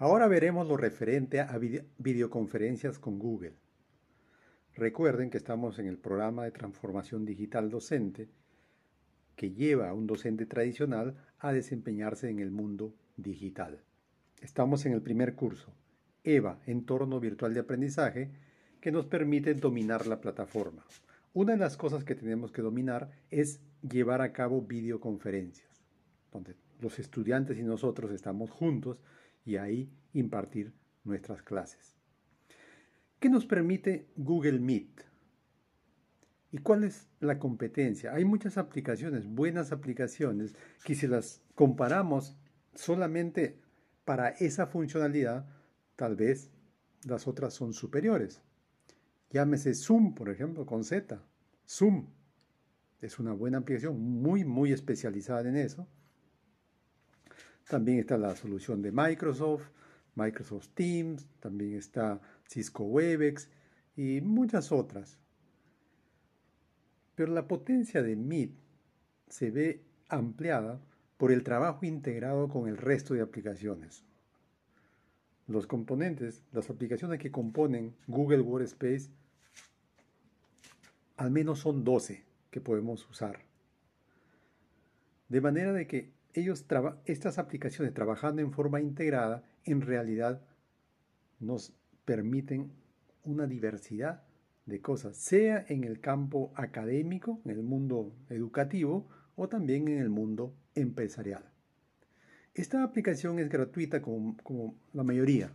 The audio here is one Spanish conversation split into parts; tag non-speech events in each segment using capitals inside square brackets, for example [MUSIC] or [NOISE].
Ahora veremos lo referente a videoconferencias con Google. Recuerden que estamos en el programa de transformación digital docente que lleva a un docente tradicional a desempeñarse en el mundo digital. Estamos en el primer curso, EVA, Entorno Virtual de Aprendizaje, que nos permite dominar la plataforma. Una de las cosas que tenemos que dominar es llevar a cabo videoconferencias, donde los estudiantes y nosotros estamos juntos y ahí impartir nuestras clases. ¿Qué nos permite Google Meet? ¿Y cuál es la competencia? Hay muchas aplicaciones, buenas aplicaciones, que si las comparamos solamente para esa funcionalidad, tal vez las otras son superiores. Llámese Zoom, por ejemplo, con Z. Zoom es una buena aplicación, muy, muy especializada en eso. También está la solución de Microsoft, Microsoft Teams, también está Cisco Webex y muchas otras. Pero la potencia de Meet se ve ampliada por el trabajo integrado con el resto de aplicaciones. Los componentes, las aplicaciones que componen Google Workspace, al menos son 12 que podemos usar. De manera de que ellos estas aplicaciones trabajando en forma integrada en realidad nos permiten una diversidad de cosas, sea en el campo académico, en el mundo educativo o también en el mundo empresarial. Esta aplicación es gratuita como, como la mayoría.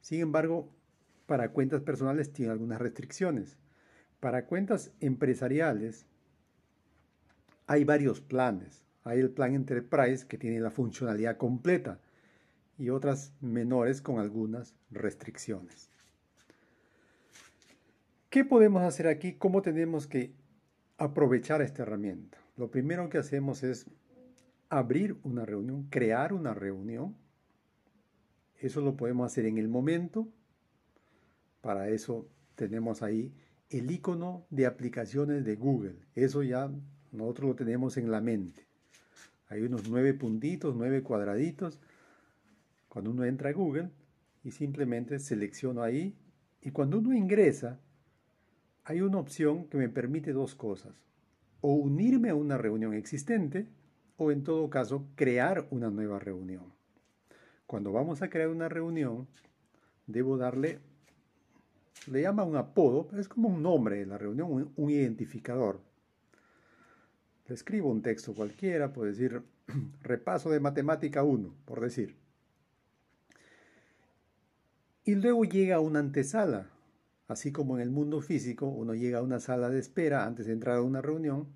Sin embargo, para cuentas personales tiene algunas restricciones. Para cuentas empresariales hay varios planes. Hay el plan Enterprise que tiene la funcionalidad completa y otras menores con algunas restricciones. ¿Qué podemos hacer aquí? ¿Cómo tenemos que aprovechar esta herramienta? Lo primero que hacemos es abrir una reunión, crear una reunión. Eso lo podemos hacer en el momento. Para eso tenemos ahí el icono de aplicaciones de Google. Eso ya nosotros lo tenemos en la mente. Hay unos nueve puntitos, nueve cuadraditos. Cuando uno entra a Google y simplemente selecciono ahí y cuando uno ingresa, hay una opción que me permite dos cosas. O unirme a una reunión existente o en todo caso crear una nueva reunión. Cuando vamos a crear una reunión, debo darle, le llama un apodo, es como un nombre de la reunión, un identificador escribo un texto cualquiera, puedo decir [CLEARS THROAT] repaso de matemática 1, por decir. Y luego llega una antesala, así como en el mundo físico uno llega a una sala de espera antes de entrar a una reunión,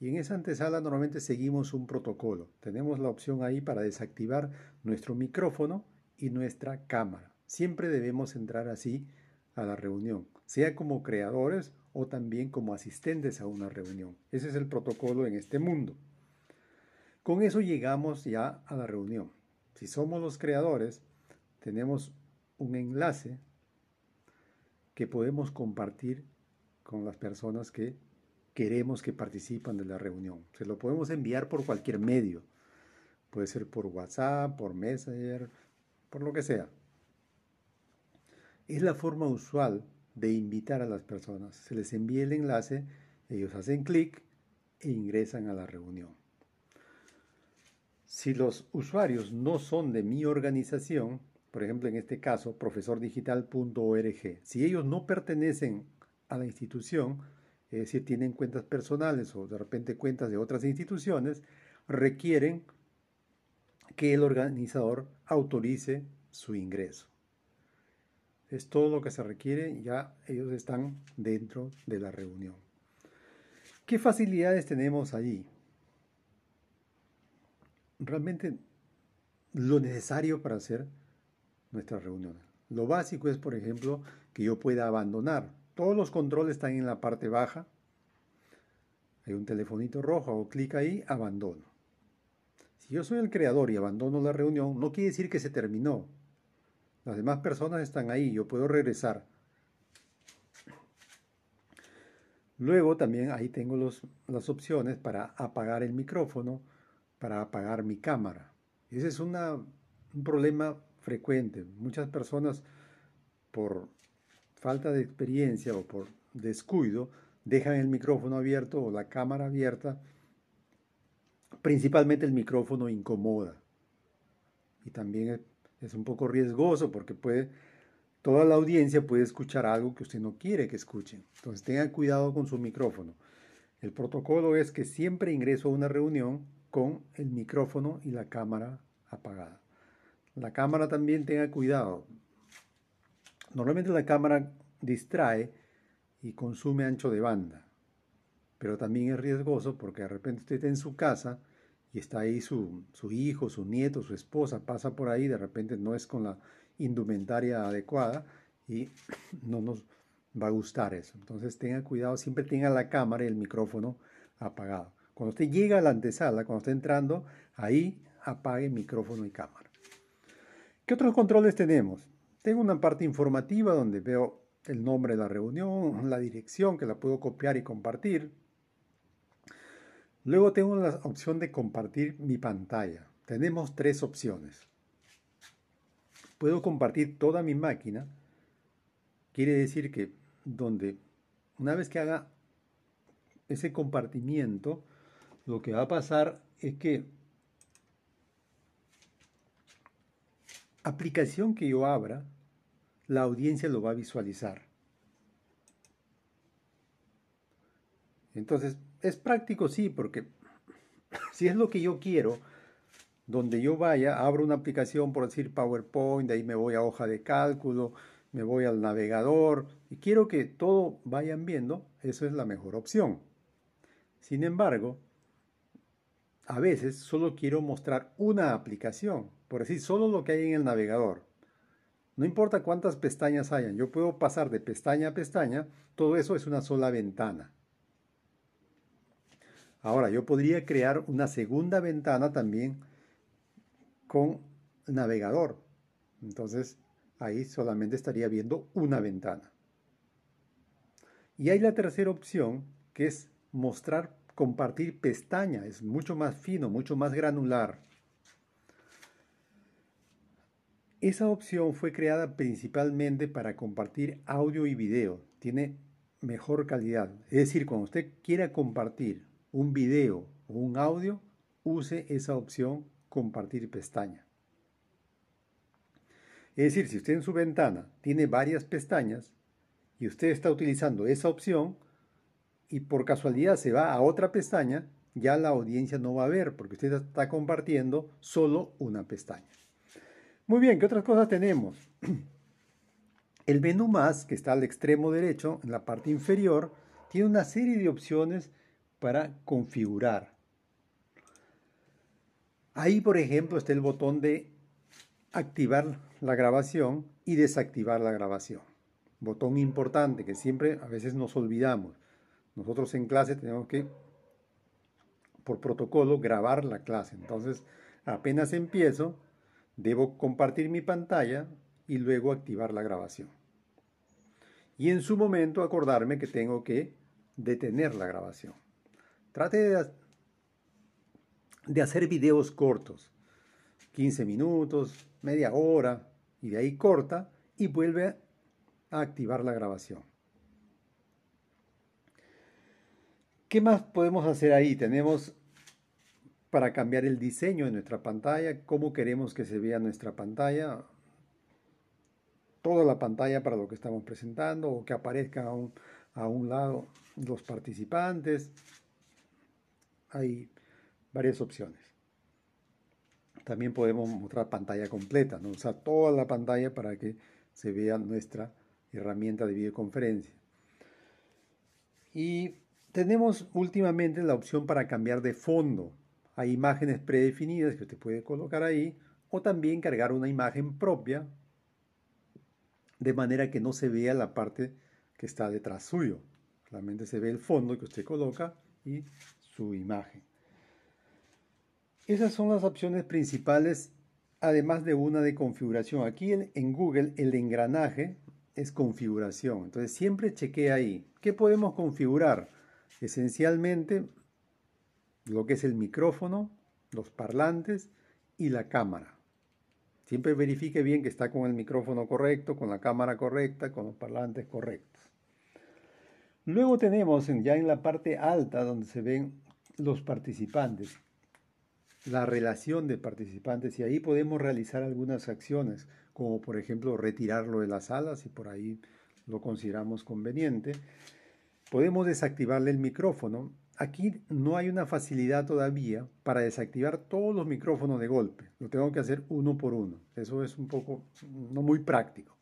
y en esa antesala normalmente seguimos un protocolo. Tenemos la opción ahí para desactivar nuestro micrófono y nuestra cámara. Siempre debemos entrar así a la reunión, sea como creadores o también como asistentes a una reunión. Ese es el protocolo en este mundo. Con eso llegamos ya a la reunión. Si somos los creadores, tenemos un enlace que podemos compartir con las personas que queremos que participan de la reunión. Se lo podemos enviar por cualquier medio. Puede ser por WhatsApp, por Messenger, por lo que sea. Es la forma usual de invitar a las personas. Se les envía el enlace, ellos hacen clic e ingresan a la reunión. Si los usuarios no son de mi organización, por ejemplo en este caso profesordigital.org, si ellos no pertenecen a la institución, es decir, tienen cuentas personales o de repente cuentas de otras instituciones, requieren que el organizador autorice su ingreso es todo lo que se requiere, ya ellos están dentro de la reunión. ¿Qué facilidades tenemos allí? Realmente lo necesario para hacer nuestra reunión. Lo básico es, por ejemplo, que yo pueda abandonar. Todos los controles están en la parte baja. Hay un telefonito rojo, hago clic ahí, abandono. Si yo soy el creador y abandono la reunión, no quiere decir que se terminó. Las demás personas están ahí, yo puedo regresar. Luego también ahí tengo las opciones para apagar el micrófono, para apagar mi cámara. Esa es una un problema frecuente. Muchas personas por falta de experiencia o por descuido dejan el micrófono abierto o la cámara abierta. Principalmente el micrófono incomoda y también es un poco riesgoso porque puede toda la audiencia puede escuchar algo que usted no quiere que escuchen. Entonces tenga cuidado con su micrófono. El protocolo es que siempre ingreso a una reunión con el micrófono y la cámara apagada. La cámara también tenga cuidado. Normalmente la cámara distrae y consume ancho de banda, pero también es riesgoso porque de repente usted está en su casa y está ahí su, su hijo, su nieto, su esposa, pasa por ahí, de repente no es con la indumentaria adecuada y [CLEARS THROAT] no nos va a gustar eso. Entonces tenga cuidado, siempre tenga la cámara y el micrófono apagado. Cuando usted llega a la antesala, cuando está entrando, ahí apague micrófono y cámara. ¿Qué otros controles tenemos? Tengo una parte informativa donde veo el nombre de la reunión, la dirección que la puedo copiar y compartir. Luego tengo la opción de compartir mi pantalla. Tenemos tres opciones. Puedo compartir toda mi máquina. Quiere decir que donde una vez que haga ese compartimiento, lo que va a pasar es que aplicación que yo abra, la audiencia lo va a visualizar. Entonces, es práctico, sí, porque [LAUGHS] si es lo que yo quiero, donde yo vaya, abro una aplicación, por decir PowerPoint, de ahí me voy a hoja de cálculo, me voy al navegador y quiero que todo vayan viendo, eso es la mejor opción. Sin embargo, a veces solo quiero mostrar una aplicación, por decir, solo lo que hay en el navegador. No importa cuántas pestañas hayan, yo puedo pasar de pestaña a pestaña, todo eso es una sola ventana. Ahora, yo podría crear una segunda ventana también con navegador. Entonces, ahí solamente estaría viendo una ventana. Y hay la tercera opción, que es mostrar, compartir pestaña. Es mucho más fino, mucho más granular. Esa opción fue creada principalmente para compartir audio y video. Tiene mejor calidad. Es decir, cuando usted quiera compartir un video o un audio, use esa opción compartir pestaña. Es decir, si usted en su ventana tiene varias pestañas y usted está utilizando esa opción y por casualidad se va a otra pestaña, ya la audiencia no va a ver porque usted está compartiendo solo una pestaña. Muy bien, ¿qué otras cosas tenemos? [CLEARS THROAT] El menú más, que está al extremo derecho, en la parte inferior, tiene una serie de opciones para configurar. Ahí, por ejemplo, está el botón de activar la grabación y desactivar la grabación. Botón importante que siempre a veces nos olvidamos. Nosotros en clase tenemos que, por protocolo, grabar la clase. Entonces, apenas empiezo, debo compartir mi pantalla y luego activar la grabación. Y en su momento acordarme que tengo que detener la grabación. Trate de, hacer videos cortos, 15 minutos, media hora, y de ahí corta y vuelve a activar la grabación. ¿Qué más podemos hacer ahí? Tenemos para cambiar el diseño de nuestra pantalla, cómo queremos que se vea nuestra pantalla, toda la pantalla para lo que estamos presentando o que aparezca a un, a un lado los participantes. Hay varias opciones. También podemos mostrar pantalla completa, usar toda la pantalla para que se vea nuestra herramienta de videoconferencia. Y tenemos últimamente la opción para cambiar de fondo. Hay imágenes predefinidas que usted puede colocar ahí o también cargar una imagen propia de manera que no se vea la parte que está detrás suyo. Solamente se ve el fondo que usted coloca y imagen. Esas son las opciones principales, además de una de configuración. Aquí en, Google el engranaje es configuración. Entonces siempre chequee ahí. ¿Qué podemos configurar? Esencialmente lo que es el micrófono, los parlantes y la cámara. Siempre verifique bien que está con el micrófono correcto, con la cámara correcta, con los parlantes correctos. Luego tenemos ya en la parte alta donde se ven los participantes, la relación de participantes y ahí podemos realizar algunas acciones, como por ejemplo retirarlo de la sala si por ahí lo consideramos conveniente. Podemos desactivarle el micrófono. Aquí no hay una facilidad todavía para desactivar todos los micrófonos de golpe. Lo tengo que hacer uno por uno. Eso es un poco no muy práctico.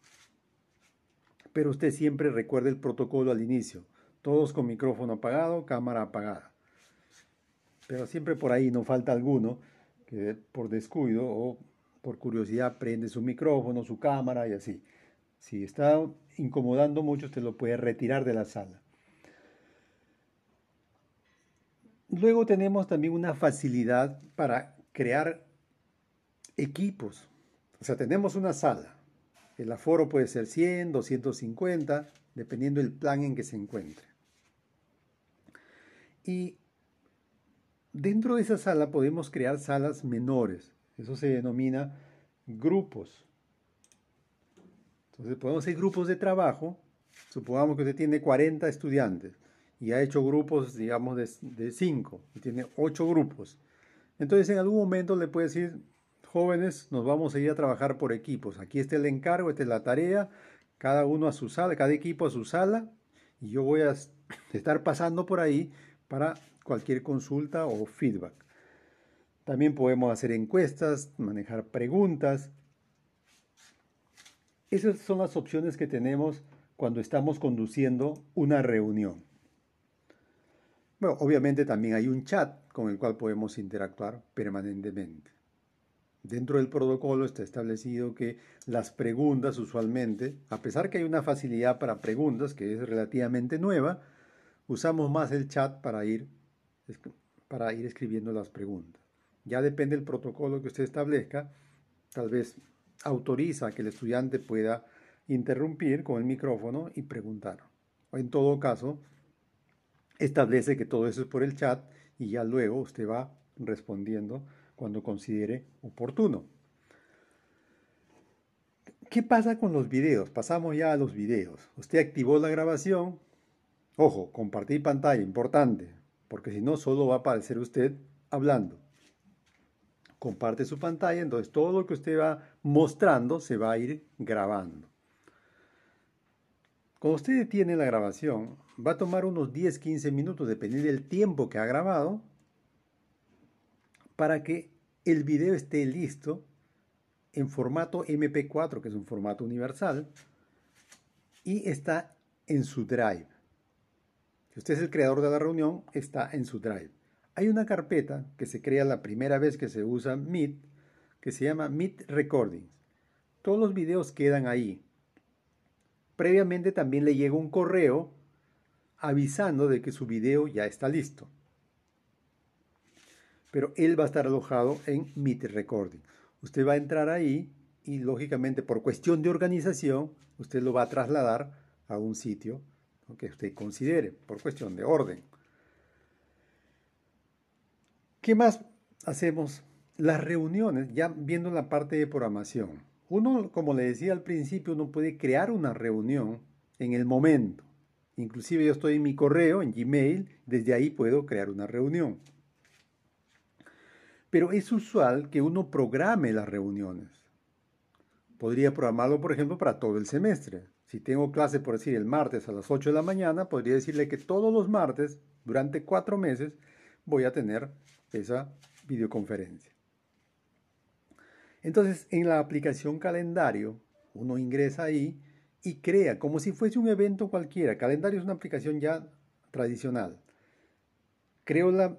Pero usted siempre recuerde el protocolo al inicio todos con micrófono apagado, cámara apagada. Pero siempre por ahí no falta alguno que por descuido o por curiosidad prende su micrófono, su cámara y así. Si está incomodando mucho, usted lo puede retirar de la sala. Luego tenemos también una facilidad para crear equipos. O sea, tenemos una sala. El aforo puede ser 100, 250, dependiendo del plan en que se encuentre. Y dentro de esa sala podemos crear salas menores. Eso se denomina grupos. Entonces podemos hacer grupos de trabajo. Supongamos que usted tiene 40 estudiantes y ha hecho grupos, digamos, de 5 y tiene 8 grupos. Entonces en algún momento le puede decir, jóvenes, nos vamos a ir a trabajar por equipos. Aquí está el encargo, esta es la tarea, cada uno a su sala, cada equipo a su sala, y yo voy a [LAUGHS] estar pasando por ahí para cualquier consulta o feedback. También podemos hacer encuestas, manejar preguntas. Esas son las opciones que tenemos cuando estamos conduciendo una reunión. Bueno, obviamente también hay un chat con el cual podemos interactuar permanentemente. Dentro del protocolo está establecido que las preguntas usualmente, a pesar que hay una facilidad para preguntas que es relativamente nueva, usamos más el chat para ir, para ir escribiendo las preguntas. Ya depende del protocolo que usted establezca, tal vez autoriza que el estudiante pueda interrumpir con el micrófono y preguntar. O en todo caso, establece que todo eso es por el chat y ya luego usted va respondiendo cuando considere oportuno. ¿Qué pasa con los videos? Pasamos ya a los videos. Usted activó la grabación, Ojo, compartir pantalla, importante, porque si no solo va a aparecer usted hablando. Comparte su pantalla, entonces todo lo que usted va mostrando se va a ir grabando. Cuando usted detiene la grabación, va a tomar unos 10-15 minutos, dependiendo del tiempo que ha grabado, para que el video esté listo en formato MP4, que es un formato universal, y está en su drive. Si usted es el creador de la reunión, está en su Drive. Hay una carpeta que se crea la primera vez que se usa Meet, que se llama Meet Recordings. Todos los videos quedan ahí. Previamente también le llega un correo avisando de que su video ya está listo. Pero él va a estar alojado en Meet Recording. Usted va a entrar ahí y lógicamente por cuestión de organización, usted lo va a trasladar a un sitio que usted considere, por cuestión de orden. ¿Qué más hacemos? Las reuniones, ya viendo la parte de programación. Uno, como le decía al principio, uno puede crear una reunión en el momento. Inclusive yo estoy en mi correo, en Gmail, desde ahí puedo crear una reunión. Pero es usual que uno programe las reuniones. Podría programarlo, por ejemplo, para todo el semestre. Si tengo clase, por decir, el martes a las 8 de la mañana, podría decirle que todos los martes, durante cuatro meses, voy a tener esa videoconferencia. Entonces, en la aplicación calendario, uno ingresa ahí y crea como si fuese un evento cualquiera. Calendario es una aplicación ya tradicional. Creo la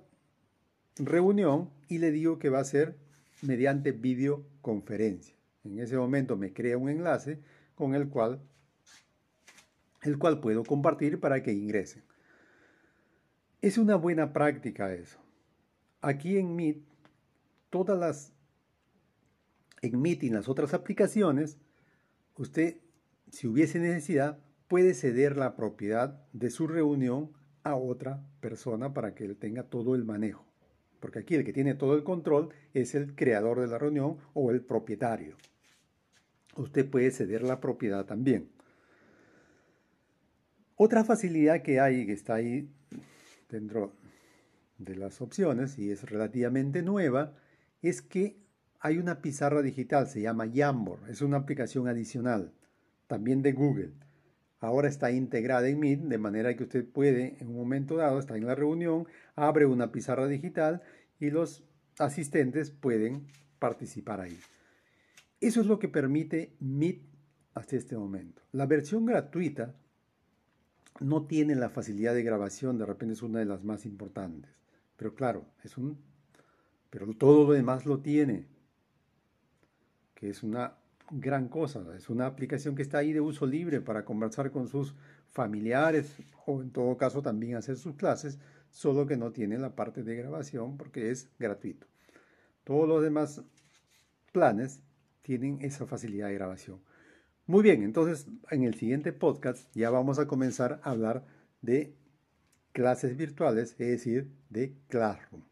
reunión y le digo que va a ser mediante videoconferencia. En ese momento me crea un enlace con el cual el cual puedo compartir para que ingresen. Es una buena práctica eso. Aquí en Meet, todas las, en Meet y en las otras aplicaciones, usted, si hubiese necesidad, puede ceder la propiedad de su reunión a otra persona para que él tenga todo el manejo. Porque aquí el que tiene todo el control es el creador de la reunión o el propietario. usted puede ceder la propiedad también. Otra facilidad que hay, que está ahí dentro de las opciones y es relativamente nueva, es que hay una pizarra digital, se llama Jamboard, es una aplicación adicional, también de Google. Ahora está integrada en Meet, de manera que usted puede, en un momento dado, está en la reunión, abre una pizarra digital y los asistentes pueden participar ahí. Eso es lo que permite Meet hasta este momento. La versión gratuita no tiene la facilidad de grabación, de repente es una de las más importantes. Pero claro, es un pero todo lo demás lo tiene, que es una gran cosa, es una aplicación que está ahí de uso libre para conversar con sus familiares o en todo caso también hacer sus clases, solo que no tiene la parte de grabación porque es gratuito. Todos los demás planes tienen esa facilidad de grabación. Muy bien, entonces en el siguiente podcast ya vamos a comenzar a hablar de clases virtuales, es decir, de Classroom.